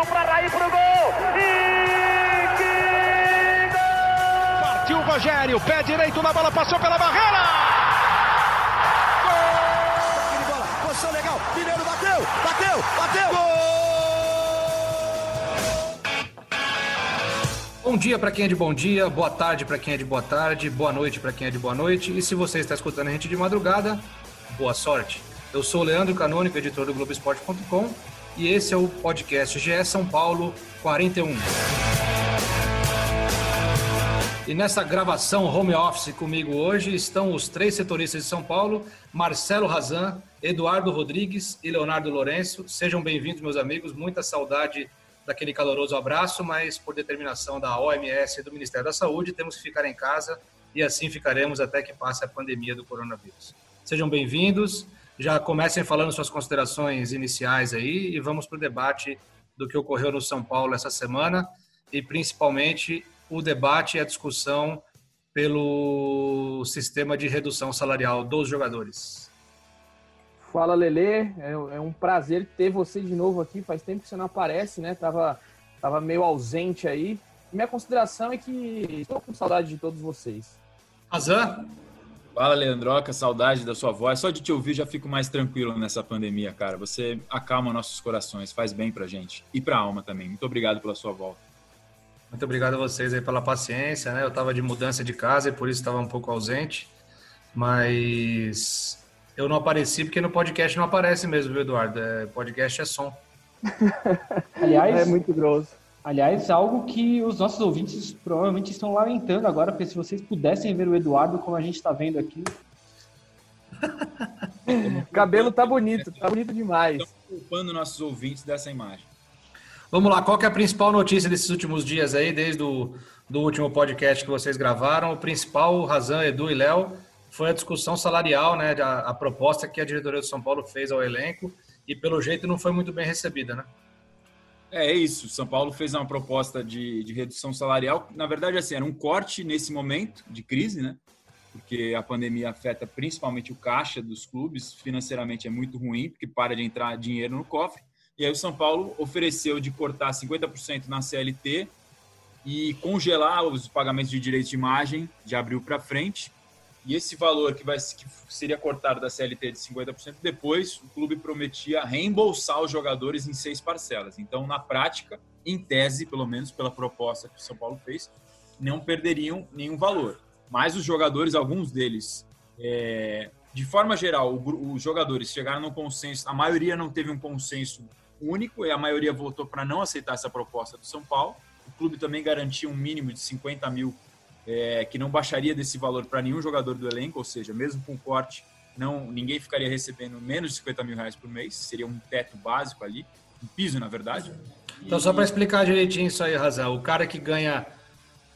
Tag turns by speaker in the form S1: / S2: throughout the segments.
S1: Partiu para Raí pro gol. E que gol!
S2: Partiu o Rogério, pé direito na bola, passou pela barreira.
S3: Gol! bola, posição legal. Mineiro bateu, bateu, bateu. Gol!
S4: Bom dia para quem é de bom dia, boa tarde para quem é de boa tarde, boa noite para quem é de boa noite. E se você está escutando a gente de madrugada, boa sorte. Eu sou o Leandro Canônico, editor do Globoesporte.com, e esse é o podcast GE São Paulo 41. E nessa gravação home office comigo hoje estão os três setoristas de São Paulo, Marcelo Razan, Eduardo Rodrigues e Leonardo Lourenço. Sejam bem-vindos, meus amigos. Muita saudade daquele caloroso abraço, mas por determinação da OMS e do Ministério da Saúde, temos que ficar em casa e assim ficaremos até que passe a pandemia do coronavírus. Sejam bem-vindos já comecem falando suas considerações iniciais aí e vamos para o debate do que ocorreu no São Paulo essa semana e principalmente o debate e a discussão pelo sistema de redução salarial dos jogadores.
S5: Fala Lele, é, é um prazer ter você de novo aqui. Faz tempo que você não aparece, né? Tava, tava meio ausente aí. Minha consideração é que estou com saudade de todos vocês.
S4: Azan?
S6: Fala, Leandroca, saudade da sua voz. Só de te ouvir já fico mais tranquilo nessa pandemia, cara. Você acalma nossos corações, faz bem pra gente e pra alma também. Muito obrigado pela sua volta.
S4: Muito obrigado a vocês aí pela paciência, né? Eu tava de mudança de casa e por isso estava um pouco ausente, mas eu não apareci porque no podcast não aparece mesmo, viu, Eduardo? É, podcast é som.
S5: Aliás, é muito grosso.
S7: Aliás, algo que os nossos ouvintes provavelmente estão lamentando agora, porque se vocês pudessem ver o Eduardo como a gente está vendo aqui.
S5: o cabelo tá bonito, tá bonito demais. Estamos
S6: culpando nossos ouvintes dessa imagem.
S4: Vamos lá, qual que é a principal notícia desses últimos dias aí, desde o do último podcast que vocês gravaram? O principal, Razan, Edu e Léo, foi a discussão salarial, né? A, a proposta que a diretoria do São Paulo fez ao elenco e pelo jeito não foi muito bem recebida, né?
S6: É, é isso. São Paulo fez uma proposta de, de redução salarial. Na verdade, assim, era um corte nesse momento de crise, né? Porque a pandemia afeta principalmente o caixa dos clubes. Financeiramente é muito ruim, porque para de entrar dinheiro no cofre. E aí o São Paulo ofereceu de cortar 50% na CLT e congelar os pagamentos de direitos de imagem de abril para frente e esse valor que, vai, que seria cortado da CLT de 50%, depois o clube prometia reembolsar os jogadores em seis parcelas. Então, na prática, em tese, pelo menos pela proposta que o São Paulo fez, não perderiam nenhum valor. Mas os jogadores, alguns deles, é, de forma geral, os jogadores chegaram no consenso, a maioria não teve um consenso único e a maioria votou para não aceitar essa proposta do São Paulo. O clube também garantia um mínimo de 50 mil é, que não baixaria desse valor para nenhum jogador do elenco, ou seja, mesmo com corte, não ninguém ficaria recebendo menos de 50 mil reais por mês, seria um teto básico ali, um piso, na verdade.
S4: Então, só para explicar direitinho isso aí, Razão, o cara que ganha,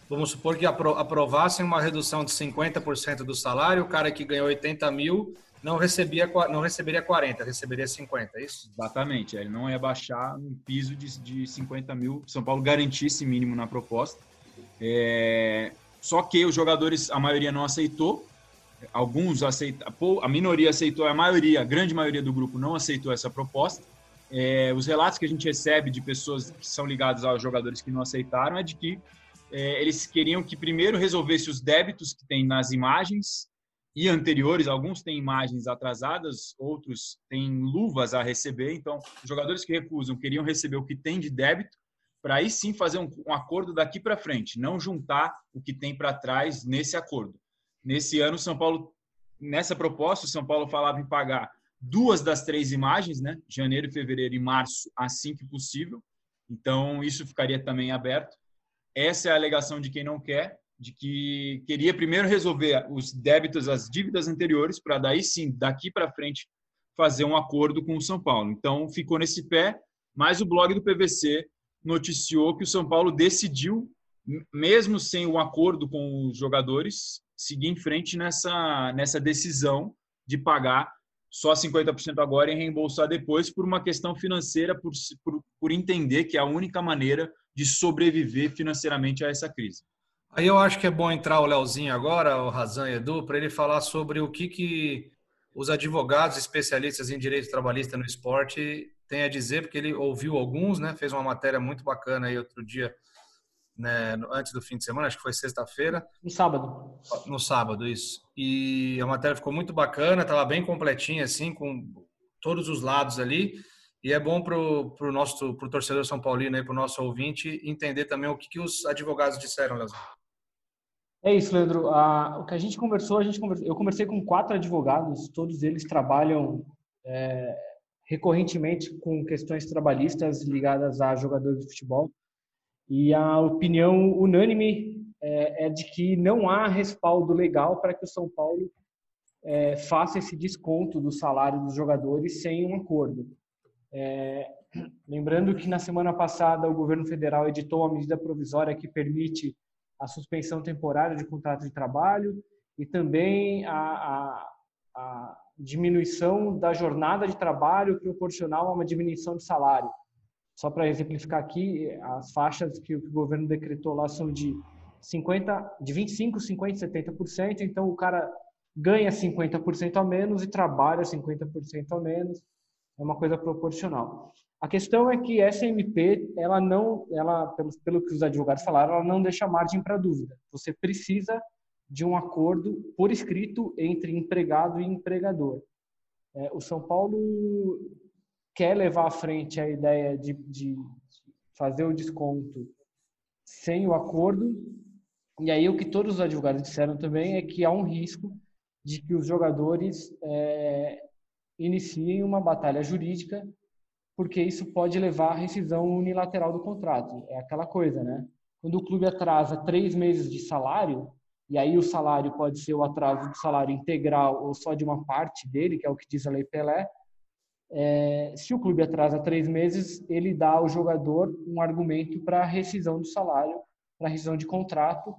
S4: vamos supor que aprovassem uma redução de 50% do salário, o cara que ganha 80 mil não, recebia, não receberia 40, receberia 50, é isso?
S6: Exatamente, ele não ia baixar um piso de, de 50 mil, São Paulo garantisse mínimo na proposta. É, só que os jogadores, a maioria não aceitou, alguns aceitaram, a minoria aceitou, a maioria, a grande maioria do grupo não aceitou essa proposta. É, os relatos que a gente recebe de pessoas que são ligadas aos jogadores que não aceitaram é de que é, eles queriam que primeiro resolvesse os débitos que tem nas imagens e anteriores, alguns têm imagens atrasadas, outros têm luvas a receber, então os jogadores que recusam queriam receber o que tem de débito para aí sim fazer um, um acordo daqui para frente, não juntar o que tem para trás nesse acordo. Nesse ano, São Paulo, nessa proposta, o São Paulo falava em pagar duas das três imagens, né? Janeiro, fevereiro e março, assim que possível. Então, isso ficaria também aberto. Essa é a alegação de quem não quer, de que queria primeiro resolver os débitos, as dívidas anteriores, para daí sim, daqui para frente, fazer um acordo com o São Paulo. Então, ficou nesse pé, mas o blog do PVC noticiou que o São Paulo decidiu, mesmo sem um acordo com os jogadores, seguir em frente nessa, nessa decisão de pagar só 50% agora e reembolsar depois por uma questão financeira, por, por, por entender que é a única maneira de sobreviver financeiramente a essa crise.
S4: Aí eu acho que é bom entrar o Leozinho agora, o Razan Edu, para ele falar sobre o que, que os advogados especialistas em direito trabalhista no esporte tem a dizer, porque ele ouviu alguns, né? Fez uma matéria muito bacana aí outro dia, né? antes do fim de semana, acho que foi sexta-feira.
S7: No sábado.
S4: No sábado, isso. E a matéria ficou muito bacana, estava bem completinha, assim, com todos os lados ali. E é bom para o nosso pro torcedor São Paulino, para o nosso ouvinte, entender também o que, que os advogados disseram, Leozão.
S7: É isso, Leandro. Ah, o que a gente conversou, a gente conversou, eu conversei com quatro advogados, todos eles trabalham é, recorrentemente com questões trabalhistas ligadas a jogadores de futebol. E a opinião unânime é, é de que não há respaldo legal para que o São Paulo é, faça esse desconto do salário dos jogadores sem um acordo. É, lembrando que na semana passada o governo federal editou uma medida provisória que permite a suspensão temporária de contrato de trabalho e também a, a, a diminuição da jornada de trabalho proporcional a uma diminuição de salário. Só para exemplificar aqui, as faixas que o governo decretou lá são de 50, de 25, 50, 70%, então o cara ganha 50% a menos e trabalha 50% a menos. É uma coisa proporcional. A questão é que essa MP, ela não, ela pelo, pelo que os advogados falaram, ela não deixa margem para dúvida. Você precisa de um acordo por escrito entre empregado e empregador. É, o São Paulo quer levar à frente a ideia de, de fazer o desconto sem o acordo. E aí o que todos os advogados disseram também é que há um risco de que os jogadores é, iniciem uma batalha jurídica, porque isso pode levar à rescisão unilateral do contrato. É aquela coisa, né? Quando o clube atrasa três meses de salário, e aí o salário pode ser o atraso do salário integral ou só de uma parte dele, que é o que diz a Lei Pelé. É, se o clube atrasa três meses, ele dá ao jogador um argumento para rescisão do salário, para rescisão de contrato,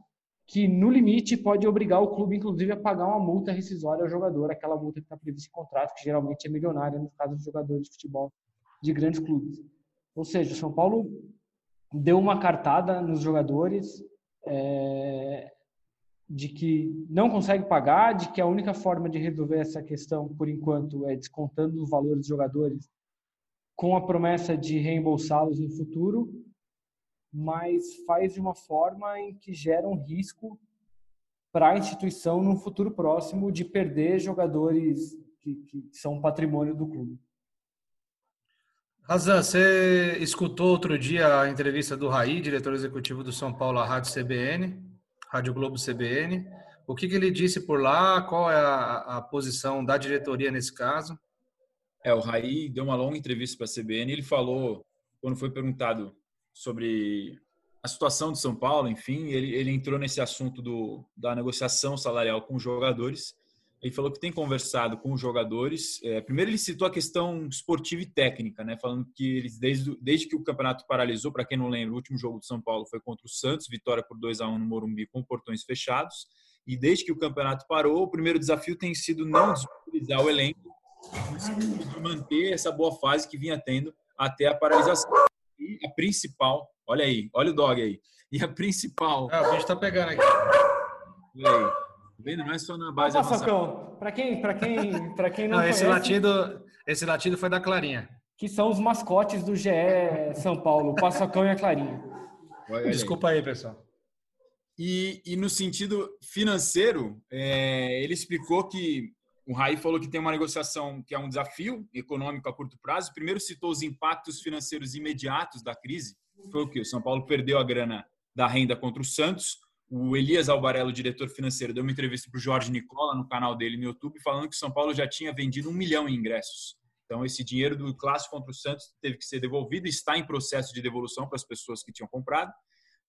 S7: que no limite pode obrigar o clube, inclusive, a pagar uma multa rescisória ao jogador, aquela multa que está prevista em contrato, que geralmente é milionária no caso dos jogadores de futebol de grandes clubes. Ou seja, o São Paulo deu uma cartada nos jogadores, é, de que não consegue pagar, de que a única forma de resolver essa questão, por enquanto, é descontando os valores dos jogadores com a promessa de reembolsá-los no futuro, mas faz de uma forma em que gera um risco para a instituição no futuro próximo de perder jogadores que, que são patrimônio do clube.
S4: Razan, você escutou outro dia a entrevista do Raí, diretor executivo do São Paulo, à Rádio CBN, Rádio Globo CBN. O que, que ele disse por lá? Qual é a, a, posição da diretoria nesse caso?
S6: É, o Raí deu uma longa entrevista para a CBN. Ele falou, quando foi perguntado sobre a situação de São Paulo, enfim, ele, ele entrou nesse assunto do, da negociação salarial com os jogadores. Ele falou que tem conversado com os jogadores. É, primeiro, ele citou a questão esportiva e técnica, né? Falando que eles, desde, desde que o campeonato paralisou, para quem não lembra, o último jogo do São Paulo foi contra o Santos, vitória por 2 a 1 no Morumbi com portões fechados. E desde que o campeonato parou, o primeiro desafio tem sido não desutilizar o elenco, mas manter essa boa fase que vinha tendo até a paralisação. E a principal, olha aí, olha o dog aí. E a principal.
S4: Ah, a gente tá pegando aqui.
S6: Olha aí vendo? Não é só na base
S7: para quem, para quem, para quem não, não
S4: esse latido, esse latido foi da Clarinha.
S7: Que são os mascotes do GE São Paulo, o Paçocão e a Clarinha.
S4: Desculpa aí, pessoal.
S6: E, e no sentido financeiro, é, ele explicou que o Raí falou que tem uma negociação que é um desafio econômico a curto prazo. Primeiro citou os impactos financeiros imediatos da crise. Foi o que? O São Paulo perdeu a grana da renda contra o Santos, o Elias Albarello, diretor financeiro, deu uma entrevista para o Jorge Nicola no canal dele no YouTube, falando que o São Paulo já tinha vendido um milhão em ingressos. Então, esse dinheiro do clássico contra o Santos teve que ser devolvido, está em processo de devolução para as pessoas que tinham comprado.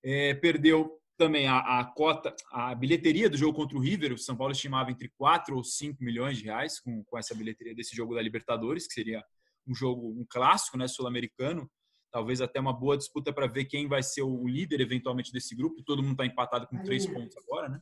S6: É, perdeu também a, a, cota, a bilheteria do jogo contra o River. O São Paulo estimava entre 4 ou 5 milhões de reais com, com essa bilheteria desse jogo da Libertadores, que seria um jogo, um clássico né, sul-americano talvez até uma boa disputa para ver quem vai ser o líder eventualmente desse grupo. Todo mundo está empatado com três pontos agora, né?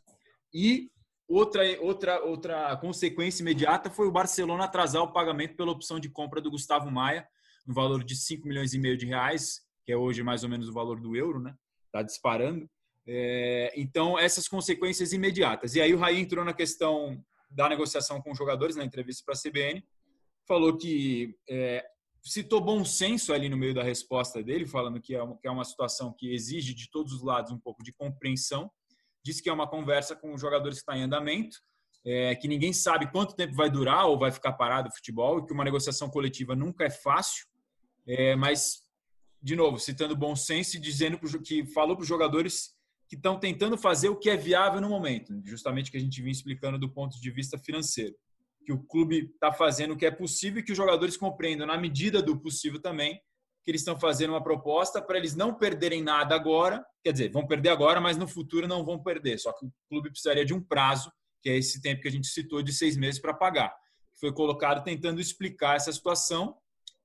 S6: E outra, outra, outra consequência imediata foi o Barcelona atrasar o pagamento pela opção de compra do Gustavo Maia, no valor de 5 milhões e meio de reais, que é hoje mais ou menos o valor do euro, né? Está disparando. É, então, essas consequências imediatas. E aí o Raí entrou na questão da negociação com os jogadores na entrevista para a CBN, falou que é, citou bom senso ali no meio da resposta dele, falando que é uma, que é uma situação que exige de todos os lados um pouco de compreensão. Disse que é uma conversa com os jogadores que está em andamento, é, que ninguém sabe quanto tempo vai durar ou vai ficar parado o futebol, e que uma negociação coletiva nunca é fácil, é, mas, de novo, citando bom senso e dizendo que falou para os jogadores que estão tentando fazer o que é viável no momento, justamente que a gente vinha explicando do ponto de vista financeiro que o clube está fazendo o que é possível e que os jogadores compreendam, na medida do possível também, que eles estão fazendo uma proposta para eles não perderem nada agora. Quer dizer, vão perder agora, mas no futuro não vão perder. Só que o clube precisaria de um prazo, que é esse tempo que a gente citou, de seis meses para pagar. Foi colocado tentando explicar essa situação,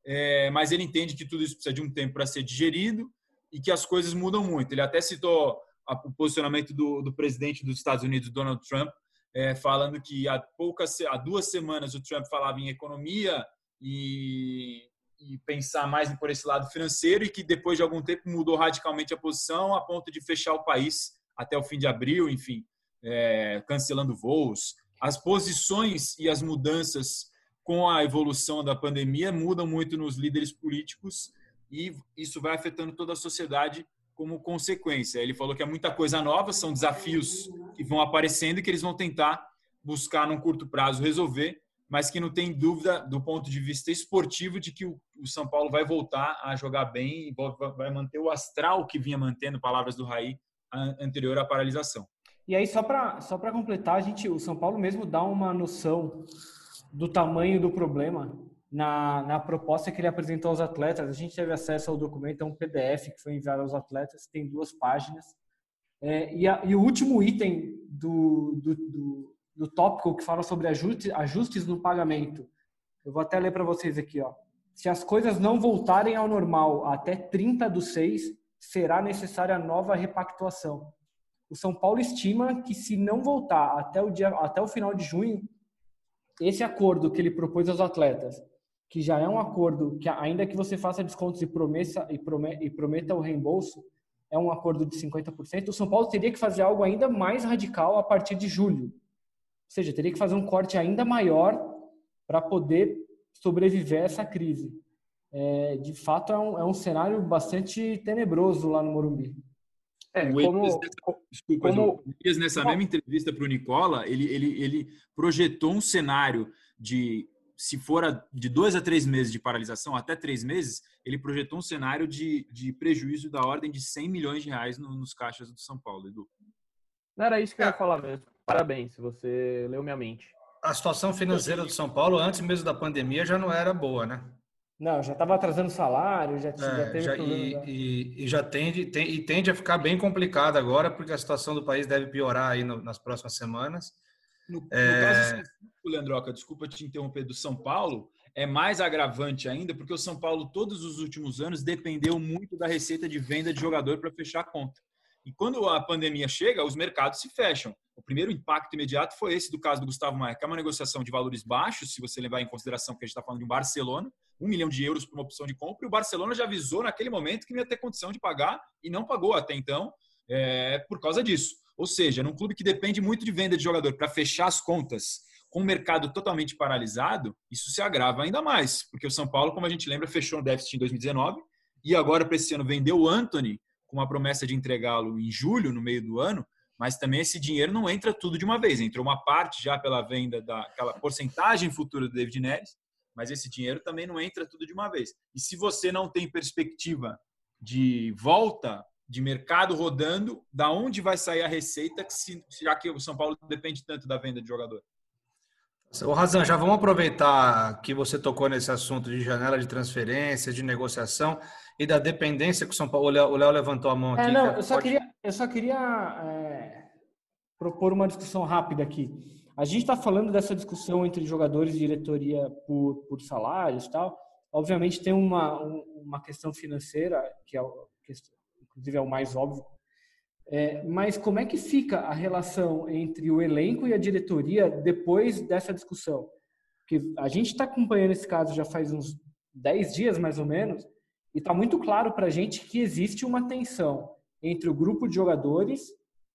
S6: é, mas ele entende que tudo isso precisa de um tempo para ser digerido e que as coisas mudam muito. Ele até citou o posicionamento do, do presidente dos Estados Unidos, Donald Trump, é, falando que há poucas, há duas semanas o Trump falava em economia e, e, pensar mais por esse lado financeiro e que depois de algum tempo mudou radicalmente a posição a ponto de fechar o país até o fim de abril, enfim, é, cancelando voos. As posições e as mudanças com a evolução da pandemia mudam muito nos líderes políticos e isso vai afetando toda a sociedade como consequência. Ele falou que é muita coisa nova, são desafios que vão aparecendo e que eles vão tentar buscar num curto prazo resolver, mas que não tem dúvida do ponto de vista esportivo de que o, São Paulo vai voltar a jogar bem e vai manter o astral que vinha mantendo, palavras do Raí, anterior à paralisação.
S7: E aí só para só completar, a gente, o São Paulo mesmo dá uma noção do tamanho do problema na, na proposta que ele apresentou aos atletas. A gente teve acesso ao documento, é um PDF que foi enviado aos atletas, tem duas páginas. É, e, a, e, o último item do, do, do, do tópico que fala sobre ajuste, ajustes no pagamento, eu vou até ler para vocês aqui. Ó. Se as coisas não voltarem ao normal até 30 do 6, será necessária nova repactuação. O São Paulo estima que se não voltar até o, dia, até o final de junho, esse acordo que ele propôs aos atletas que já é um acordo que, ainda que você faça descontos e, promessa, e, prometa, e prometa o reembolso, é um acordo de 50%, o São Paulo teria que fazer algo ainda mais radical a partir de julho. Ou seja, teria que fazer um corte ainda maior para poder sobreviver a essa crise. É, de fato, é um, é um cenário bastante tenebroso lá no Morumbi.
S6: É, como, desculpa, como, nessa mesma entrevista para o Nicola, ele, ele, ele projetou um cenário de se for de dois a três meses de paralisação, até três meses, ele projetou um cenário de, de prejuízo da ordem de 100 milhões de reais no, nos caixas do São Paulo, Edu.
S5: Não era isso que eu ia falar mesmo. Parabéns, você leu minha mente.
S4: A situação financeira do São Paulo, antes mesmo da pandemia, já não era boa, né?
S7: Não, já estava atrasando salário, já, é,
S4: já teve já, e, e, e, já tende, tem, e tende a ficar bem complicado agora, porque a situação do país deve piorar aí no, nas próximas semanas.
S6: No, é... caso Leandroca, desculpa te interromper, do São Paulo, é mais agravante ainda, porque o São Paulo, todos os últimos anos, dependeu muito da receita de venda de jogador para fechar a conta. E quando a pandemia chega, os mercados se fecham. O primeiro impacto imediato foi esse do caso do Gustavo Maia, que é uma negociação de valores baixos, se você levar em consideração que a gente está falando de um Barcelona, um milhão de euros por uma opção de compra, e o Barcelona já avisou naquele momento que não ia ter condição de pagar e não pagou até então é, por causa disso. Ou seja, num clube que depende muito de venda de jogador para fechar as contas, com o mercado totalmente paralisado, isso se agrava ainda mais, porque o São Paulo, como a gente lembra, fechou o déficit em 2019 e agora para esse ano vendeu o Anthony com a promessa de entregá-lo em julho, no meio do ano, mas também esse dinheiro não entra tudo de uma vez, entrou uma parte já pela venda daquela porcentagem futura do David Neres, mas esse dinheiro também não entra tudo de uma vez. E se você não tem perspectiva de volta de mercado rodando, da onde vai sair a receita, se, já que o São Paulo depende tanto da venda de jogador?
S4: O Razan, já vamos aproveitar que você tocou nesse assunto de janela de transferência, de negociação e da dependência que o São Paulo. O Léo levantou a mão é, aqui.
S7: É, não, eu só pode... queria, eu só queria é, propor uma discussão rápida aqui. A gente está falando dessa discussão entre jogadores e diretoria por, por salários e tal. Obviamente tem uma, uma questão financeira, que é inclusive é o mais óbvio. É, mas como é que fica a relação entre o elenco e a diretoria depois dessa discussão? Porque a gente está acompanhando esse caso já faz uns 10 dias, mais ou menos, e está muito claro para a gente que existe uma tensão entre o grupo de jogadores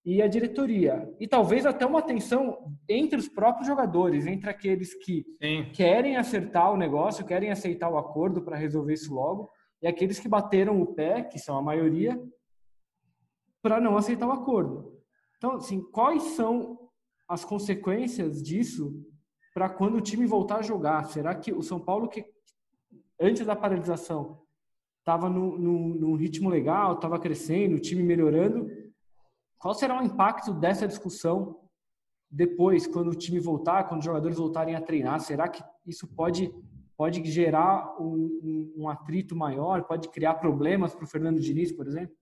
S7: e a diretoria. E talvez até uma tensão entre os próprios jogadores, entre aqueles que Sim. querem acertar o negócio, querem aceitar o acordo para resolver isso logo, e aqueles que bateram o pé, que são a maioria, para não aceitar o acordo. Então, assim, quais são as consequências disso para quando o time voltar a jogar? Será que o São Paulo, que antes da paralisação estava num ritmo legal, estava crescendo, o time melhorando, qual será o impacto dessa discussão depois, quando o time voltar, quando os jogadores voltarem a treinar? Será que isso pode, pode gerar um, um, um atrito maior? Pode criar problemas para o Fernando Diniz, por exemplo?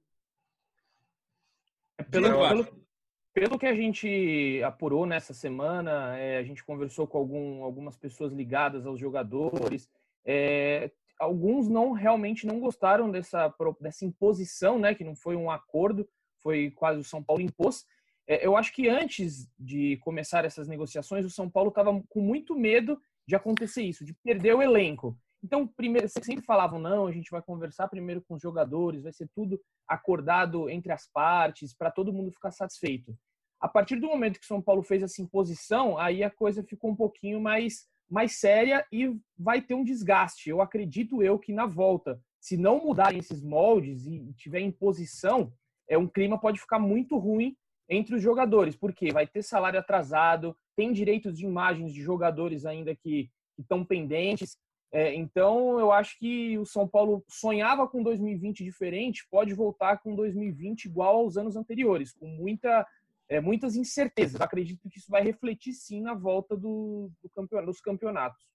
S5: É, pelo, pelo, pelo, que a gente apurou nessa semana, é, a gente conversou com algum, algumas pessoas ligadas aos jogadores. É, alguns não realmente não gostaram dessa, dessa imposição, né, que não foi um acordo foi quase o São Paulo impôs. É, eu acho que antes de começar essas negociações, o São Paulo estava com muito medo de acontecer isso, de perder o elenco. Então, primeiro, vocês sempre falavam, não, a gente vai conversar primeiro com os jogadores, vai ser tudo acordado entre as partes, para todo mundo ficar satisfeito. A partir do momento que São Paulo fez essa imposição, aí a coisa ficou um pouquinho mais, mais séria e vai ter um desgaste. Eu acredito eu que na volta, se não mudarem esses moldes e tiver imposição, é um clima pode ficar muito ruim entre os jogadores, porque vai ter salário atrasado, tem direitos de imagens de jogadores ainda que estão pendentes. É, então, eu acho que o São Paulo sonhava com 2020 diferente, pode voltar com 2020 igual aos anos anteriores, com muita, é, muitas incertezas. Acredito que isso vai refletir sim na volta do, do campeonato, dos campeonatos.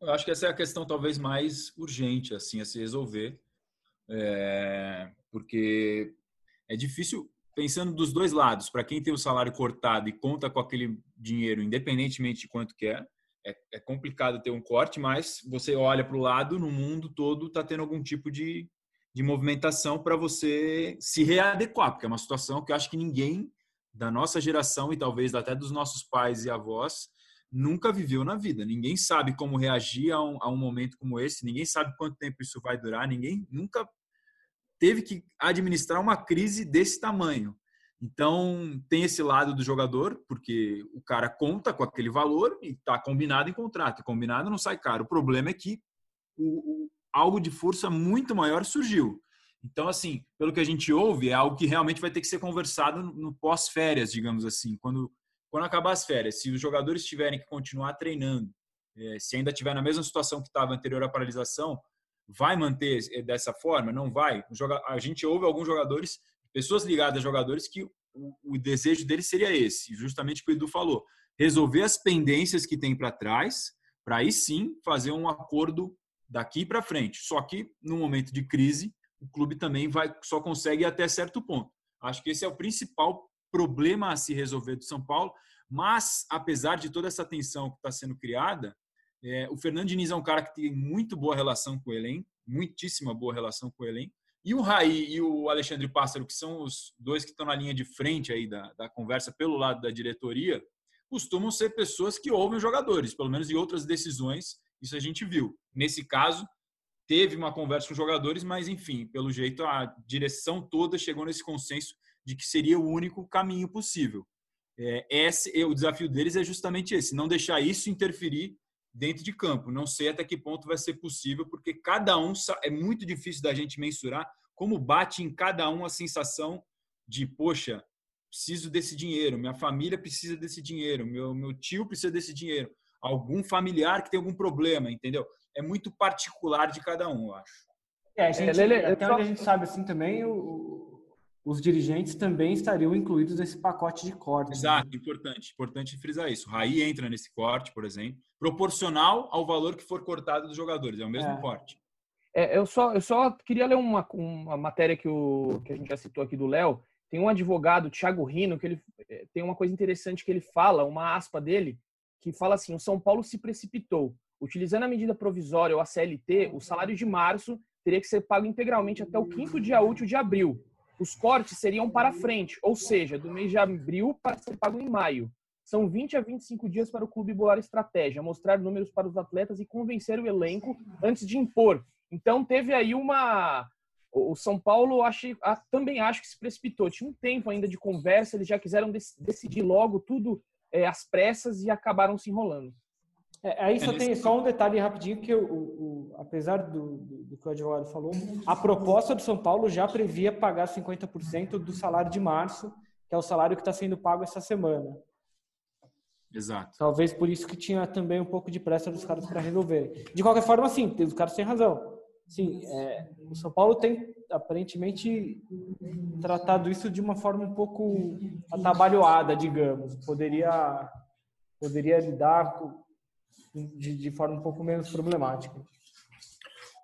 S6: Eu acho que essa é a questão talvez mais urgente assim a se resolver, é, porque é difícil, pensando dos dois lados, para quem tem o salário cortado e conta com aquele dinheiro, independentemente de quanto quer, é, é complicado ter um corte, mas você olha para o lado, no mundo todo está tendo algum tipo de, de movimentação para você se readequar, porque é uma situação que eu acho que ninguém da nossa geração e talvez até dos nossos pais e avós nunca viveu na vida. Ninguém sabe como reagir a um, a um momento como esse, ninguém sabe quanto tempo isso vai durar, ninguém nunca teve que administrar uma crise desse tamanho. Então, tem esse lado do jogador, porque o cara conta com aquele valor e está combinado em contrato. Combinado não sai caro. O problema é que o, o, algo de força muito maior surgiu. Então, assim, pelo que a gente ouve, é algo que realmente vai ter que ser conversado no, no pós-férias, digamos assim. Quando, quando acabar as férias, se os jogadores tiverem que continuar treinando, é, se ainda tiver na mesma situação que estava anterior à paralisação, vai manter eh, dessa forma? Não vai. A gente ouve alguns jogadores, pessoas ligadas a jogadores, que o, o desejo deles seria esse, justamente o que o Edu falou: resolver as pendências que tem para trás, para aí sim fazer um acordo daqui para frente. Só que no momento de crise, o clube também vai só consegue até certo ponto. Acho que esse é o principal problema a se resolver do São Paulo. Mas, apesar de toda essa tensão que está sendo criada, é, o Fernando Diniz é um cara que tem muito boa relação com o elenco, muitíssima boa relação com o elenco. E o Raí e o Alexandre Pássaro, que são os dois que estão na linha de frente aí da, da conversa pelo lado da diretoria, costumam ser pessoas que ouvem os jogadores, pelo menos em outras decisões, isso a gente viu. Nesse caso, teve uma conversa com os jogadores, mas enfim, pelo jeito a direção toda chegou nesse consenso de que seria o único caminho possível. É, esse, o desafio deles é justamente esse: não deixar isso interferir dentro de campo. Não sei até que ponto vai ser possível, porque cada um é muito difícil da gente mensurar como bate em cada um a sensação de, poxa, preciso desse dinheiro, minha família precisa desse dinheiro, meu, meu tio precisa desse dinheiro, algum familiar que tem algum problema, entendeu? É muito particular de cada um, eu acho.
S7: É, a gente, é, até onde a gente sabe assim também, o, os dirigentes também estariam incluídos nesse pacote de cortes.
S6: Né? Exato, né? importante, importante frisar isso. O Raí entra nesse corte, por exemplo, proporcional ao valor que for cortado dos jogadores, é o mesmo é. corte.
S5: É, eu, só, eu só queria ler uma, uma matéria que, o, que a gente já citou aqui do Léo. Tem um advogado, Thiago Rino, que ele é, tem uma coisa interessante que ele fala, uma aspa dele, que fala assim: o São Paulo se precipitou. Utilizando a medida provisória ou a CLT, o salário de março teria que ser pago integralmente até o quinto dia útil de abril os cortes seriam para frente, ou seja, do mês de abril para ser pago em maio. São 20 a 25 dias para o clube bolar estratégia, mostrar números para os atletas e convencer o elenco antes de impor. Então teve aí uma o São Paulo acho, também acho que se precipitou. Tinha um tempo ainda de conversa, eles já quiseram decidir logo tudo é, às pressas e acabaram se enrolando.
S7: É, aí só tem só um detalhe rapidinho que o, o apesar do, do, do, que o advogado falou, a proposta do São Paulo já previa pagar 50% do salário de março, que é o salário que está sendo pago essa semana.
S6: Exato.
S7: Talvez por isso que tinha também um pouco de pressa dos caras para resolver. De qualquer forma, sim, os caras têm razão. Sim, é, o São Paulo tem aparentemente tratado isso de uma forma um pouco atabalhoada, digamos. Poderia poderia lidar de, de forma um pouco menos problemática.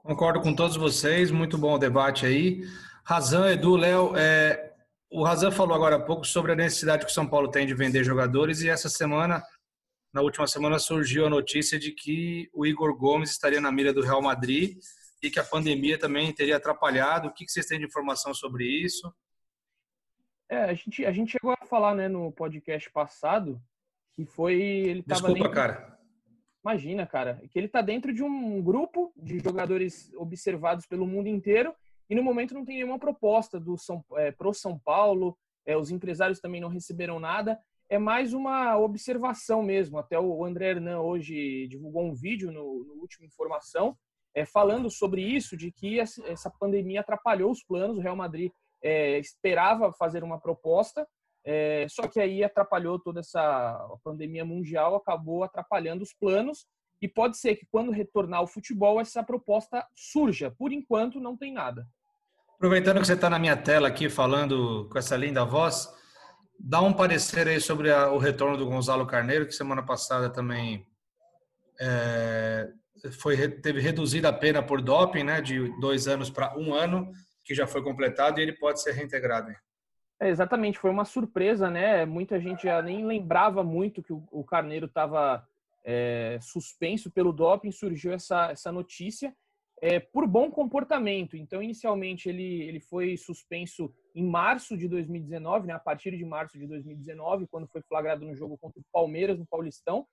S4: Concordo com todos vocês, muito bom o debate aí. Razão, Edu, Léo, é, o Razan falou agora há pouco sobre a necessidade que o São Paulo tem de vender jogadores e essa semana, na última semana, surgiu a notícia de que o Igor Gomes estaria na mira do Real Madrid e que a pandemia também teria atrapalhado. O que vocês têm de informação sobre isso?
S5: É, a gente, a gente chegou a falar né, no podcast passado que foi. Ele
S4: tava Desculpa, dentro... cara.
S5: Imagina, cara, que ele está dentro de um grupo de jogadores observados pelo mundo inteiro e no momento não tem nenhuma proposta do São, é, pro São Paulo, é, os empresários também não receberam nada, é mais uma observação mesmo. Até o André Hernan hoje divulgou um vídeo no, no último Informação, é, falando sobre isso, de que essa pandemia atrapalhou os planos. O Real Madrid é, esperava fazer uma proposta, é, só que aí atrapalhou toda essa pandemia mundial, acabou atrapalhando os planos. E pode ser que quando retornar ao futebol, essa proposta surja. Por enquanto, não tem nada.
S4: Aproveitando que você está na minha tela aqui falando com essa linda voz, dá um parecer aí sobre a, o retorno do Gonzalo Carneiro, que semana passada também é, foi, teve reduzida a pena por doping, né, de dois anos para um ano, que já foi completado e ele pode ser reintegrado.
S5: É, exatamente, foi uma surpresa, né? Muita gente já nem lembrava muito que o, o Carneiro estava é, suspenso pelo doping, surgiu essa, essa notícia é, por bom comportamento. Então, inicialmente, ele, ele foi suspenso em março de 2019, né, a partir de março de 2019, quando foi flagrado no jogo contra o Palmeiras, no Paulistão.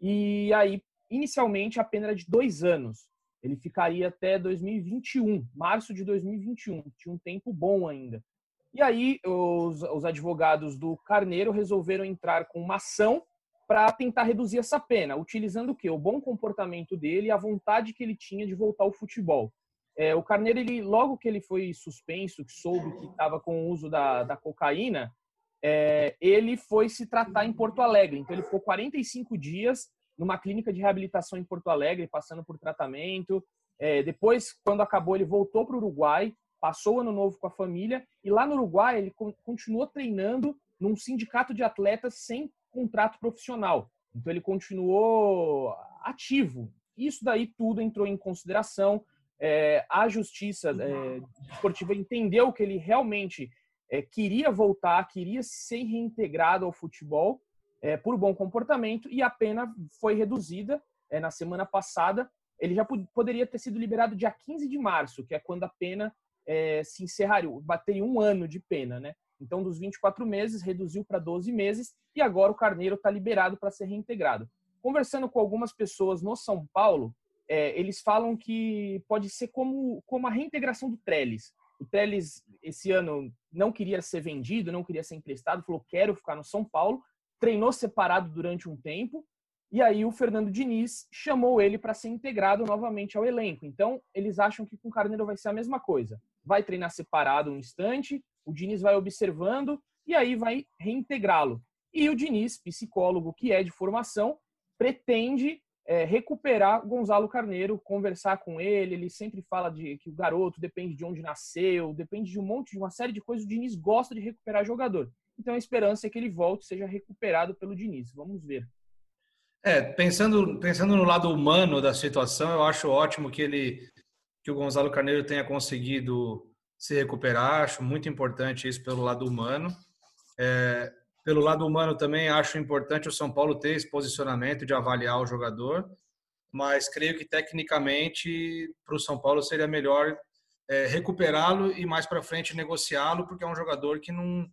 S5: E aí, inicialmente, a pena era de dois anos. Ele ficaria até 2021, março de 2021. Tinha um tempo bom ainda. E aí, os, os advogados do Carneiro resolveram entrar com uma ação para tentar reduzir essa pena, utilizando o quê? O bom comportamento dele e a vontade que ele tinha de voltar ao futebol. É, o Carneiro, ele, logo que ele foi suspenso, que soube que estava com o uso da, da cocaína, é, ele foi se tratar em Porto Alegre. Então, ele ficou 45 dias numa clínica de reabilitação em Porto Alegre, passando por tratamento. É, depois, quando acabou, ele voltou para o Uruguai, passou o ano novo com a família, e lá no Uruguai ele continuou treinando num sindicato de atletas sem contrato profissional. Então ele continuou ativo. Isso daí tudo entrou em consideração. É, a justiça é, esportiva entendeu que ele realmente é, queria voltar, queria ser reintegrado ao futebol por bom comportamento e a pena foi reduzida na semana passada. Ele já poderia ter sido liberado dia 15 de março, que é quando a pena é, se encerraria, bateria um ano de pena, né? Então, dos 24 meses, reduziu para 12 meses e agora o Carneiro está liberado para ser reintegrado. Conversando com algumas pessoas no São Paulo, é, eles falam que pode ser como, como a reintegração do Trellis. O Trellis, esse ano, não queria ser vendido, não queria ser emprestado, falou: quero ficar no São Paulo. Treinou separado durante um tempo, e aí o Fernando Diniz chamou ele para ser integrado novamente ao elenco. Então, eles acham que com o Carneiro vai ser a mesma coisa. Vai treinar separado um instante, o Diniz vai observando e aí vai reintegrá-lo. E o Diniz, psicólogo que é de formação, pretende é, recuperar Gonzalo Carneiro, conversar com ele. Ele sempre fala de que o garoto depende de onde nasceu, depende de um monte de uma série de coisas. O Diniz gosta de recuperar jogador. Então a esperança é que ele volte, seja recuperado pelo Diniz. Vamos ver.
S4: É, pensando, pensando no lado humano da situação, eu acho ótimo que ele que o Gonzalo Carneiro tenha conseguido se recuperar. Acho muito importante isso pelo lado humano. É, pelo lado humano também acho importante o São Paulo ter esse posicionamento de avaliar o jogador, mas creio que tecnicamente para o São Paulo seria melhor é, recuperá-lo e mais para frente negociá-lo, porque é um jogador que não,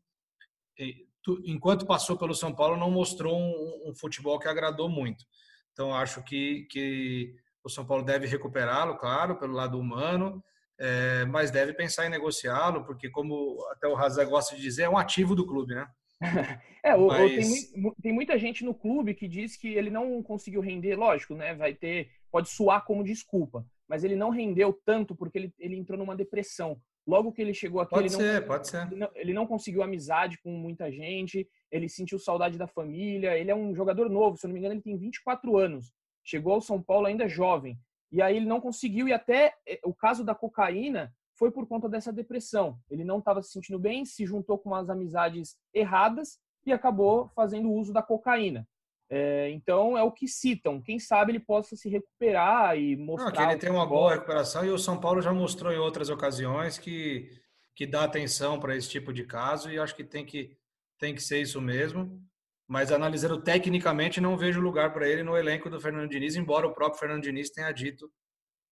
S4: enquanto passou pelo São Paulo, não mostrou um, um futebol que agradou muito. Então acho que, que o São Paulo deve recuperá-lo, claro, pelo lado humano, é, mas deve pensar em negociá-lo, porque, como até o Razé gosta de dizer, é um ativo do clube, né?
S5: é, o, mas... tem, tem, muita gente no clube que diz que ele não conseguiu render, lógico, né? Vai ter, pode suar como desculpa, mas ele não rendeu tanto porque ele, ele entrou numa depressão. Logo que ele chegou aqui,
S4: pode
S5: ele,
S4: ser,
S5: não,
S4: pode ser.
S5: Ele, não, ele não conseguiu amizade com muita gente, ele sentiu saudade da família. Ele é um jogador novo, se eu não me engano, ele tem 24 anos. Chegou ao São Paulo ainda jovem. E aí ele não conseguiu, e até é, o caso da cocaína foi por conta dessa depressão. Ele não estava se sentindo bem, se juntou com umas amizades erradas e acabou fazendo uso da cocaína. É, então é o que citam. Quem sabe ele possa se recuperar e mostrar. Não,
S4: que ele tem uma boa recuperação e o São Paulo já mostrou em outras ocasiões que, que dá atenção para esse tipo de caso e acho que tem que, tem que ser isso mesmo. Mas analisando tecnicamente, não vejo lugar para ele no elenco do Fernando Diniz, embora o próprio Fernando Diniz tenha dito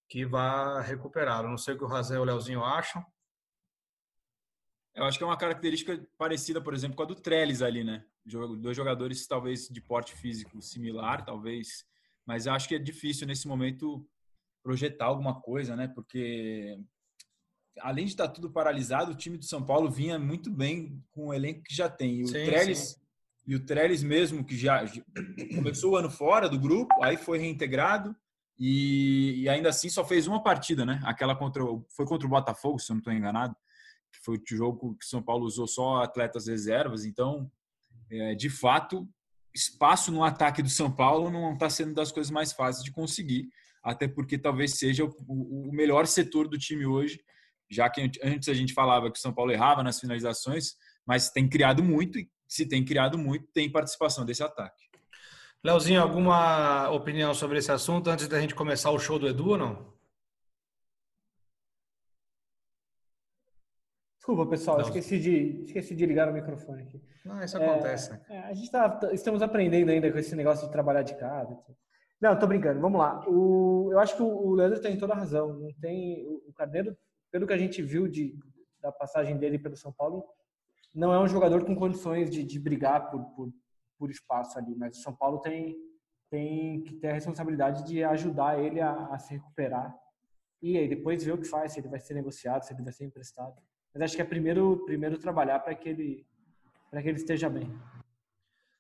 S4: que vai recuperá-lo. Não sei o que o Razé e o Leozinho acham.
S6: Eu acho que é uma característica parecida, por exemplo, com a do Trellis ali, né? Dois jogadores talvez de porte físico similar, talvez, mas acho que é difícil nesse momento projetar alguma coisa, né? Porque além de estar tudo paralisado, o time do São Paulo vinha muito bem com o elenco que já tem. E o sim, Trellis sim. E o Trellis mesmo que já começou o ano fora do grupo, aí foi reintegrado e, e ainda assim só fez uma partida, né? Aquela contra foi contra o Botafogo, se eu não estou enganado que foi o jogo que São Paulo usou só atletas reservas. Então, é, de fato, espaço no ataque do São Paulo não está sendo das coisas mais fáceis de conseguir, até porque talvez seja o, o, melhor setor do time hoje, já que antes a gente falava que o São Paulo errava nas finalizações, mas tem criado muito e se tem criado muito, tem participação desse ataque.
S4: Leozinho, alguma opinião sobre esse assunto antes da gente começar o show do Edu ou não?
S7: Desculpa, pessoal, esqueci de, esqueci de ligar o microfone aqui.
S4: Não, isso acontece.
S7: É, é, a gente tá, estamos aprendendo ainda com esse negócio de trabalhar de casa. Não, tô brincando. Vamos lá. O, eu acho que o Leandro tem toda a razão. Não tem o Carneiro, pelo que a gente viu de, da passagem dele pelo São Paulo, não é um jogador com condições de, de brigar por, por, por espaço ali. Mas o São Paulo tem tem que ter a responsabilidade de ajudar ele a, a se recuperar e aí depois ver o que faz, se ele vai ser negociado, se ele vai ser emprestado. Mas acho que é primeiro, primeiro trabalhar para que ele que ele esteja bem.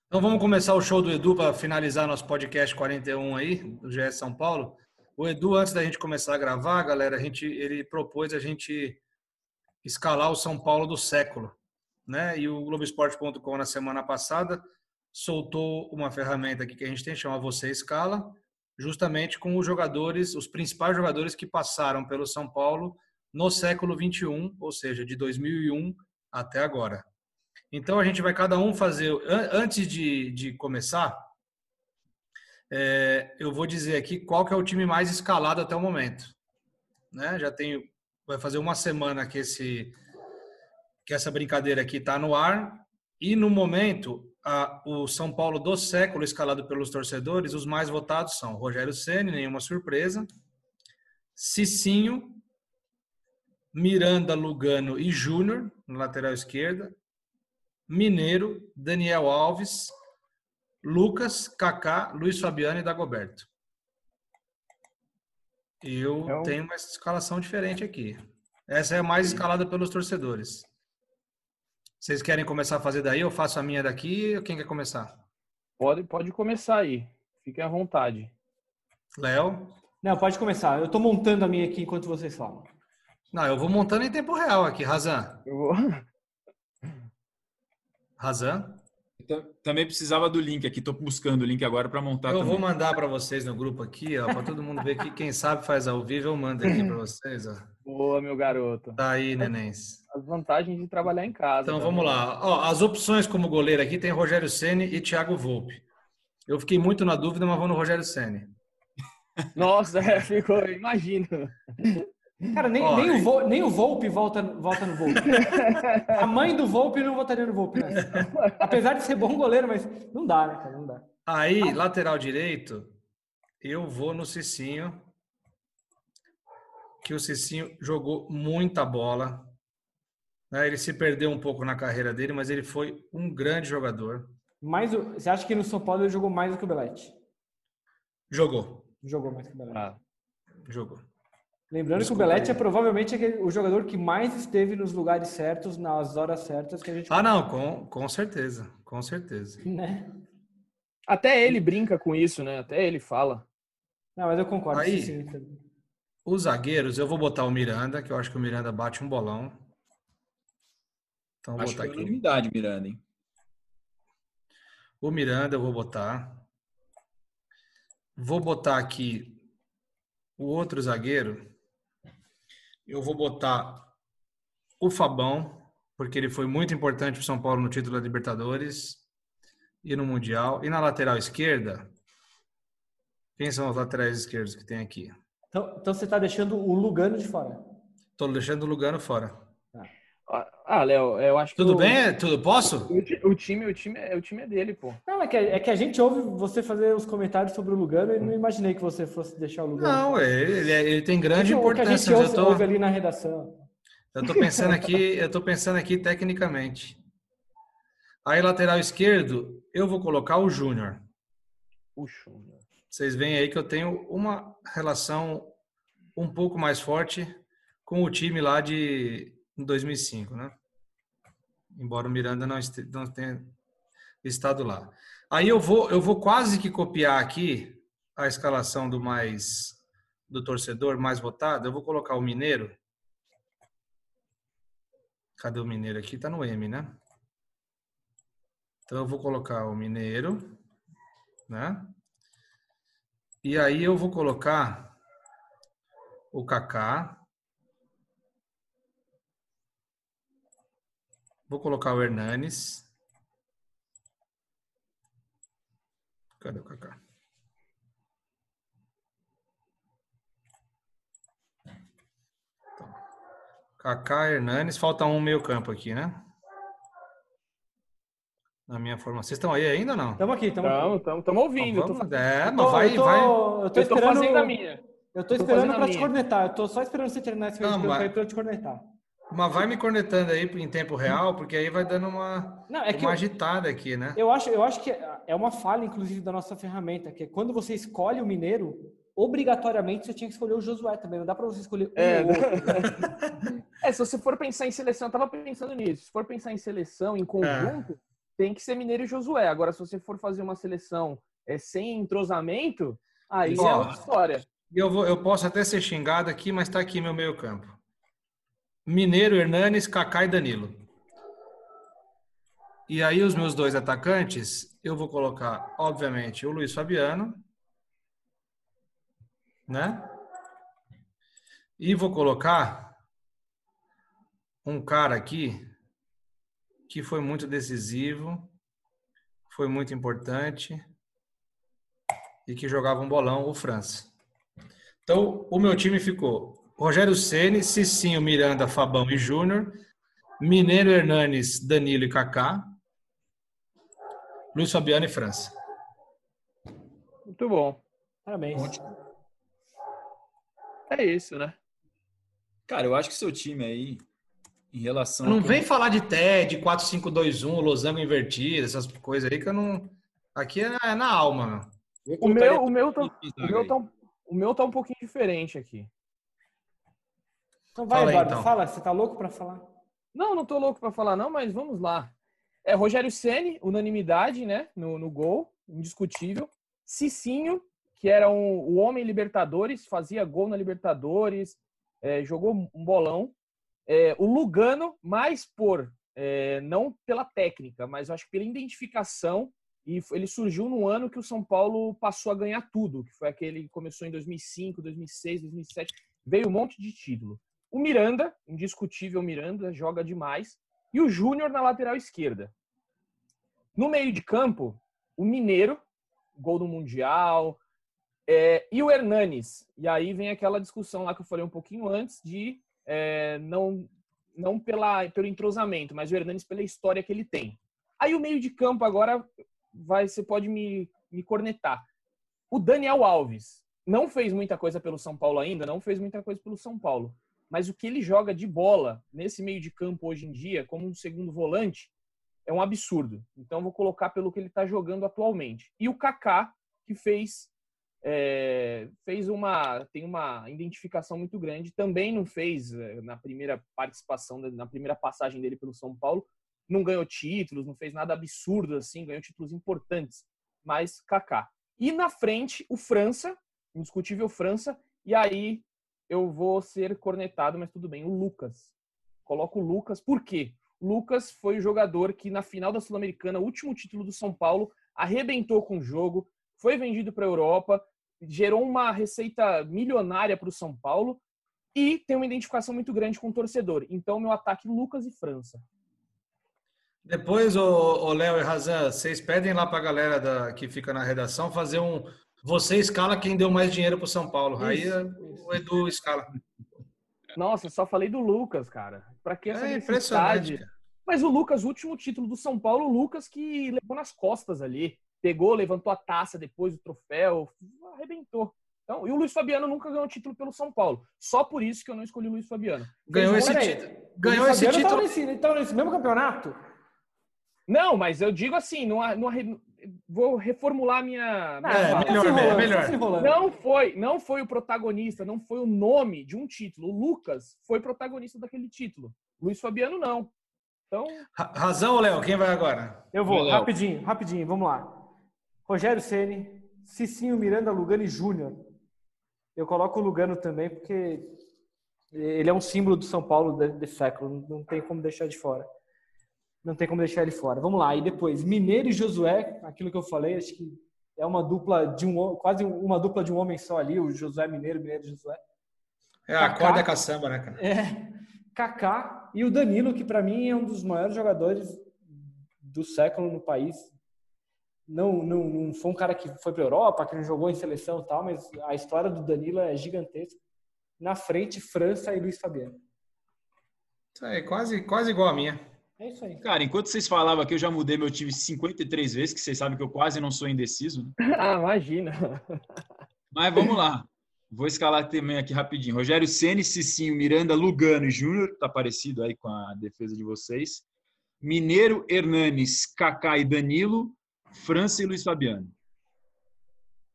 S4: Então vamos começar o show do Edu para finalizar nosso podcast 41 aí, do GS São Paulo. O Edu, antes da gente começar a gravar, galera, a gente, ele propôs a gente escalar o São Paulo do século. Né? E o Globoesporte.com na semana passada soltou uma ferramenta aqui que a gente tem, chama Você Escala, justamente com os jogadores, os principais jogadores que passaram pelo São Paulo no século 21, ou seja, de 2001 até agora. Então a gente vai cada um fazer. Antes de, de começar, é, eu vou dizer aqui qual que é o time mais escalado até o momento. Né? Já tenho, vai fazer uma semana que esse que essa brincadeira aqui está no ar e no momento a, o São Paulo do século escalado pelos torcedores, os mais votados são Rogério Ceni, nenhuma surpresa, Cicinho, Miranda, Lugano e Júnior, na lateral esquerda. Mineiro, Daniel Alves, Lucas, Kaká, Luiz Fabiano e Dagoberto. Eu um... tenho uma escalação diferente aqui. Essa é a mais escalada pelos torcedores. Vocês querem começar a fazer daí? Eu faço a minha daqui. Quem quer começar?
S5: Pode, pode começar aí. Fiquem à vontade.
S4: Léo?
S7: Não, pode começar. Eu estou montando a minha aqui enquanto vocês falam.
S4: Não, eu vou montando em tempo real aqui, Razan. Eu vou. Razan?
S6: Também precisava do link aqui, estou buscando o link agora para montar.
S4: Eu
S6: também.
S4: vou mandar para vocês no grupo aqui, ó, para todo mundo ver que quem sabe faz ao vivo, eu mando aqui para vocês. Ó.
S5: Boa, meu garoto.
S4: Tá aí, nenéns.
S5: As vantagens de trabalhar em casa.
S4: Então também. vamos lá. Ó, as opções como goleiro aqui tem Rogério Ceni e Thiago Volpe. Eu fiquei muito na dúvida, mas vou no Rogério Ceni.
S5: Nossa, é, ficou, imagino.
S7: Cara, nem, nem, o, Vol, nem o Volpe volta, volta no Volpe. A mãe do Volpe não votaria no Volpe. Né? Apesar de ser bom goleiro, mas não dá, né, cara? Não dá.
S4: Aí, lateral direito, eu vou no Cicinho. Que o Cicinho jogou muita bola. Né? Ele se perdeu um pouco na carreira dele, mas ele foi um grande jogador.
S7: Mais o, você acha que no São Paulo ele jogou mais do que o Belete?
S4: Jogou.
S7: Jogou mais que o Belete. Ah.
S4: Jogou.
S7: Lembrando
S4: Desculpa
S7: que o Belete
S4: aí.
S7: é provavelmente aquele- o jogador que mais esteve nos lugares certos, nas horas certas que a gente.
S4: Ah, não, com, com certeza, com certeza.
S7: Né?
S5: Até ele brinca com isso, né? Até ele fala.
S7: Não, mas eu concordo.
S4: Aí-
S7: sim, sim.
S4: Os zagueiros, eu vou botar o Miranda, que eu acho que o Miranda bate um bolão. Então, vou
S6: Acho
S4: botar
S6: é
S4: aqui.
S6: unanimidade, Miranda, hein?
S4: O Miranda eu vou botar. Vou botar aqui o outro zagueiro. Eu vou botar o Fabão, porque ele foi muito importante para o São Paulo no título da Libertadores e no Mundial. E na lateral esquerda, quem são os laterais esquerdos que tem aqui?
S7: Então, então você está deixando o Lugano de fora.
S4: Estou deixando o Lugano fora.
S5: Ah, Léo, eu acho que.
S4: Tudo
S5: o-
S4: bem? Tudo posso?
S5: O, ti- o time, o time, é- o time é dele, pô.
S7: Não, é que, é que a gente ouve você fazer os comentários sobre o Lugano e não imaginei que você fosse deixar o Lugano.
S4: Não, ele, ele, é- ele tem grande
S7: o que a gente
S4: importância.
S7: ouve,
S4: eu tô-
S7: ouve ali na redação.
S4: Eu tô pensando aqui, eu tô pensando aqui tecnicamente. Aí lateral esquerdo, eu vou colocar o Júnior.
S5: Puxa. meu.
S4: Vocês veem aí que eu tenho uma relação um pouco mais forte com o time lá de 2005, né? Embora o Miranda não, este- não tenha estado lá. Aí eu vou, eu vou quase que copiar aqui a escalação do mais do torcedor mais votado. Eu vou colocar o Mineiro. Cadê o Mineiro aqui? Tá no M, né? Então eu vou colocar o Mineiro, né? E aí eu vou colocar o Kaká. Vou colocar o Hernanes. Cadê o Kaká? Então, Kaká, Hernanes. Falta um meio campo aqui, né? Na minha formação. Vocês estão aí ainda ou não?
S7: Estamos aqui, estamos aqui.
S5: Então, ouvindo.
S4: Vamos-
S5: tô,
S4: é,
S7: Eu
S4: mas
S7: tô-
S4: vai,
S7: eu tô,
S4: vai.
S7: Eu tô,
S5: eu tô
S7: esperando,
S5: fazendo a minha.
S7: Eu tô
S5: tô
S7: esperando
S5: fazendo a
S7: pra te cornetar. Eu tô só esperando você terminar esse vídeo
S4: mas-
S7: pra eu te cornetar.
S4: Mas vai me cornetando aí em tempo real, porque aí vai dando uma,
S7: Não, é que
S4: uma
S7: eu,
S4: agitada aqui, né?
S7: eu acho, eu acho que é uma falha, inclusive, da nossa ferramenta, que é quando você escolhe o Mineiro, obrigatoriamente você tinha que escolher o Josué também. Não dá pra você escolher um
S5: É,
S7: ou outro.
S5: É, se você for pensar em seleção, eu tava pensando nisso. Se for pensar em seleção, em conjunto, tem que ser Mineiro e Josué. Agora, se você for fazer uma seleção é, sem entrosamento, aí
S4: Ó.
S5: é outra história.
S4: Eu, vou, eu posso até ser xingado aqui, mas tá aqui meu meio campo. Mineiro, Hernanes, Kaká e Danilo. E aí os meus dois atacantes, eu vou colocar, obviamente, o Luiz Fabiano, né? E vou colocar um cara aqui que foi muito decisivo, foi muito importante e que jogava um bolão, o França. Então, o meu time ficou Rogério Ceni, Cicinho, Miranda, Fabão e Júnior, Mineiro, Hernanes, Danilo e Kaká, Luiz Fabiano e França.
S5: Muito bom.
S7: Parabéns.
S5: É isso, né?
S6: Cara, eu acho que seu time aí, em relação.
S4: Não
S6: a-
S4: vem falar de TED, 4-5-2-1, losango invertido, essas coisas aí que eu não. Aqui é é na alma,
S5: O meu, o meu, tá, o meu tá, um- o meu tá um pouquinho diferente aqui.
S7: Então vai,
S4: Fala aí,
S7: Eduardo,
S4: então.
S7: fala. Você tá louco pra falar?
S5: Não, não tô louco pra falar não, mas vamos lá. É Rogério Ceni, unanimidade, né, no, no gol, indiscutível. Cicinho, que era um, o homem Libertadores, fazia gol na Libertadores, é, jogou um bolão. É, o Lugano, mais por, é, não pela técnica, mas eu acho que pela identificação, e ele surgiu num ano que o São Paulo passou a ganhar tudo, que foi aquele que começou em 2005, 2006, 2007, veio um monte de título. O Miranda, indiscutível Miranda, joga demais. E o Júnior na lateral esquerda. No meio de campo, o Mineiro, gol do Mundial. é, e o Hernanes. E aí vem aquela discussão lá que eu falei um pouquinho antes de é, não, não pela, pelo entrosamento, mas o Hernanes pela história que ele tem. Aí o meio de campo agora vai, você pode me, me cornetar. O Daniel Alves não fez muita coisa pelo São Paulo ainda, não fez muita coisa pelo São Paulo mas o que ele joga de bola nesse meio de campo hoje em dia, como um segundo volante, é um absurdo. Então vou colocar pelo que ele está jogando atualmente. E o Kaká, que fez é, fez uma tem uma identificação muito grande. Também não fez é, na primeira participação, na primeira passagem dele pelo São Paulo, não ganhou títulos, não fez nada absurdo assim, ganhou títulos importantes, mas Kaká. E na frente o França, indiscutível França, e aí eu vou ser cornetado, mas tudo bem, o Lucas. Coloco o Lucas, por quê? Lucas foi o jogador que na final da Sul-Americana, último título do São Paulo, arrebentou com o jogo, foi vendido para a Europa, gerou uma receita milionária para o São Paulo e tem uma identificação muito grande com o torcedor. Então, meu ataque Lucas e França.
S4: Depois, o Léo e Razan, vocês pedem lá para a galera da, que fica na redação fazer um. Você escala quem deu mais dinheiro para o São Paulo. Isso, Aí isso. o Edu escala.
S5: Nossa, só falei do Lucas, cara. Para que essa é necessidade? Mas o Lucas, o último título do São Paulo, o Lucas que levou nas costas ali pegou, levantou a taça depois do troféu, arrebentou. Então, e o Luiz Fabiano nunca ganhou título pelo São Paulo. Só por isso que eu não escolhi o Luiz Fabiano.
S4: Ganhou esse título. Ganhou esse título. Estava
S7: nesse, nesse mesmo campeonato?
S5: Não, mas eu digo assim, não, não vou reformular minha. minha
S4: é, fala. melhor, é melhor.
S5: Não foi, não foi o protagonista, não foi o nome de um título. O Lucas foi protagonista daquele título. Luiz Fabiano não. Então.
S4: Razão Léo? Quem vai agora?
S7: Eu vou, rapidinho, rapidinho, vamos lá. Rogério Ceni, Cicinho Miranda Lugano Júnior. Eu coloco o Lugano também porque ele é um símbolo do São Paulo desse século, não tem como deixar de fora. Não tem como deixar ele fora. Vamos lá, e depois Mineiro e Josué, aquilo que eu falei, acho que é uma dupla de um quase uma dupla de um homem só ali, o Josué Mineiro, Mineiro e Josué.
S4: É a corda caçamba, né, cara?
S7: É. Kaká e o Danilo, que para mim é um dos maiores jogadores do século no país, não, não, não foi um cara que foi para a Europa, que não jogou em seleção e tal, mas a história do Danilo é gigantesca. Na frente, França e Luiz Fabiano.
S4: Isso aí, quase, quase igual a minha.
S6: É isso aí. Cara, enquanto vocês falavam aqui, eu já mudei meu time 53 vezes, que vocês sabem que eu quase não sou indeciso. Né?
S5: ah, imagina.
S6: Mas vamos lá. Vou escalar também aqui rapidinho. Rogério Ceni, Cicinho, Miranda, Lugano e Júnior. Tá parecido aí com a defesa de vocês. Mineiro, Hernanes, Kaká e Danilo. França e Luiz Fabiano.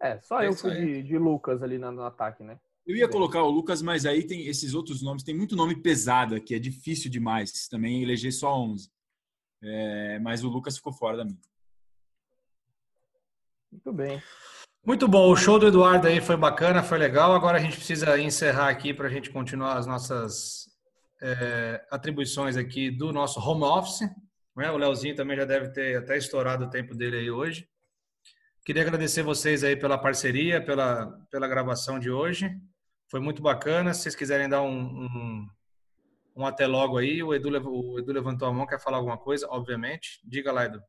S5: É, só é eu fui de, de, Lucas ali no, no, ataque, né?
S6: Eu ia colocar o Lucas, mas aí tem esses outros nomes, tem muito nome pesado aqui, é difícil demais também eleger só 11. É, mas o Lucas ficou fora da minha.
S5: Muito bem.
S4: Muito bom, o show do Eduardo aí foi bacana, foi legal. Agora a gente precisa encerrar aqui para a gente continuar as nossas é, atribuições aqui do nosso home office. Né? O Leozinho também já deve ter até estourado o tempo dele aí hoje. Queria agradecer vocês aí pela parceria, pela, pela gravação de hoje. Foi muito bacana. Se vocês quiserem dar um, um, um até logo aí, o Edu, o Edu levantou a mão, quer falar alguma coisa, obviamente. Diga lá, Edu.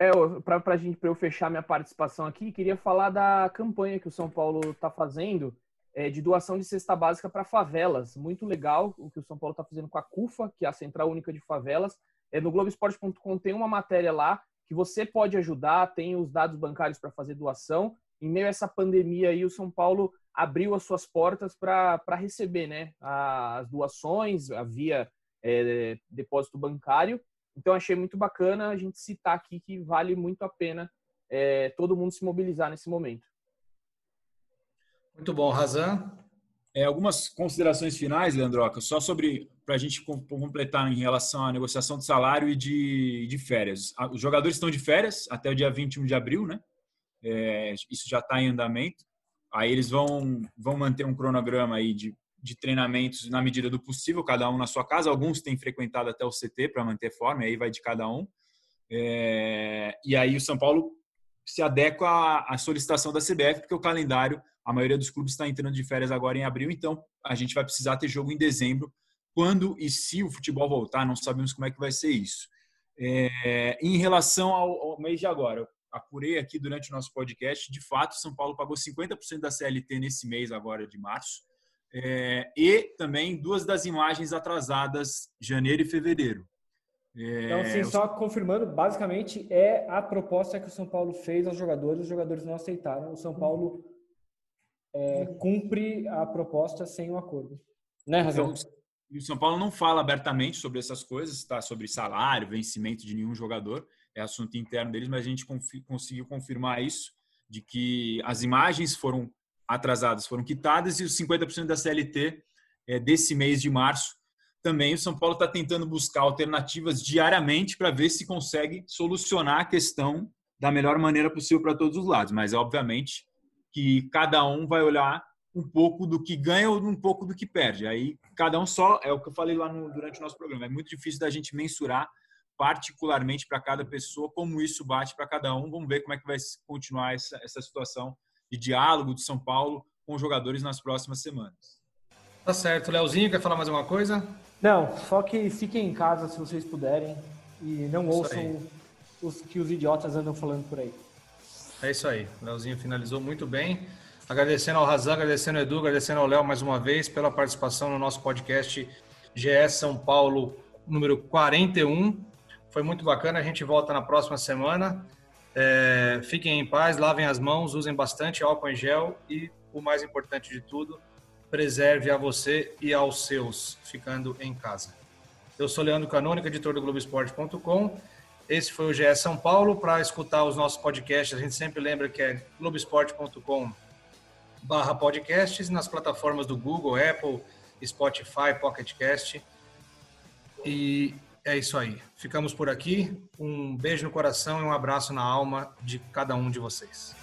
S5: É, para a gente, para eu fechar minha participação aqui, queria falar da campanha que o São Paulo está fazendo é, de doação de cesta básica para favelas. Muito legal o que o São Paulo está fazendo com a CUFA, que é a Central Única de Favelas. É, no Globoesporte.com tem uma matéria lá que você pode ajudar, tem os dados bancários para fazer doação. Em meio a essa pandemia aí, o São Paulo abriu as suas portas para receber né, as doações via é, depósito bancário. Então, achei muito bacana a gente citar aqui que vale muito a pena é, todo mundo se mobilizar nesse momento.
S4: Muito bom, Razan.
S6: É, algumas considerações finais, Leandroca, só sobre para a gente completar em relação à negociação de salário e de, de férias. Os jogadores estão de férias até o dia 21 de abril, né? É, isso já está em andamento. Aí eles vão, vão manter um cronograma aí de, de treinamentos na medida do possível, cada um na sua casa. Alguns têm frequentado até o CT para manter forma, aí vai de cada um. É, e aí o São Paulo se adequa à, à solicitação da CBF, porque o calendário, a maioria dos clubes está entrando de férias agora em abril, então a gente vai precisar ter jogo em dezembro quando e se o futebol voltar, não sabemos como é que vai ser isso. É, em relação ao, ao, mês de agora, eu apurei aqui durante o nosso podcast, de fato, São Paulo pagou 50% da CLT nesse mês agora de março, é, e também duas das imagens atrasadas, janeiro e fevereiro.
S7: É, então, sim, só confirmando, basicamente é a proposta que o São Paulo fez aos jogadores, os jogadores não aceitaram. O São Paulo é, cumpre a proposta sem o um acordo.
S6: Né, Razão? Então, e o São Paulo não fala abertamente sobre essas coisas, tá? Sobre salário, vencimento de nenhum jogador, é assunto interno deles, mas a gente confi conseguiu confirmar isso. de que as imagens foram atrasadas, foram quitadas e os 50% da CLT é, desse mês de março também o São Paulo está tentando buscar alternativas diariamente para ver se consegue solucionar a questão da melhor maneira possível para todos os lados. Mas, obviamente, que cada um vai olhar um pouco do que ganha ou um pouco do que perde. Aí, cada um só, é o que eu falei lá no, durante o nosso programa, é muito difícil da gente mensurar particularmente para cada pessoa, como isso bate para cada um. Vamos ver como é que vai continuar essa, essa situação de diálogo de São Paulo com os jogadores nas próximas semanas.
S4: Tá certo. Leozinho, quer falar mais alguma coisa?
S7: Não, só que fiquem em casa se vocês puderem e não isso ouçam aí. os que os idiotas andam falando por aí.
S4: É isso aí. O Leozinho finalizou muito bem. Agradecendo ao Razan, agradecendo ao Edu, agradecendo ao Léo mais uma vez pela participação no nosso podcast GE São Paulo número 41. Foi muito bacana. A gente volta na próxima semana. É, fiquem em paz, lavem as mãos, usem bastante álcool em gel e, o mais importante de tudo, preserve a você e aos seus, ficando em casa. Eu sou Leandro Canônica, editor do Globoesporte.com. Esse foi o GE São Paulo. Para escutar os nossos podcasts, a gente sempre lembra que é globoesporte.com barra podcasts nas plataformas do Google, Apple, Spotify, Pocket Cast. E é isso aí. Ficamos por aqui. Um beijo no coração e um abraço na alma de cada um de vocês.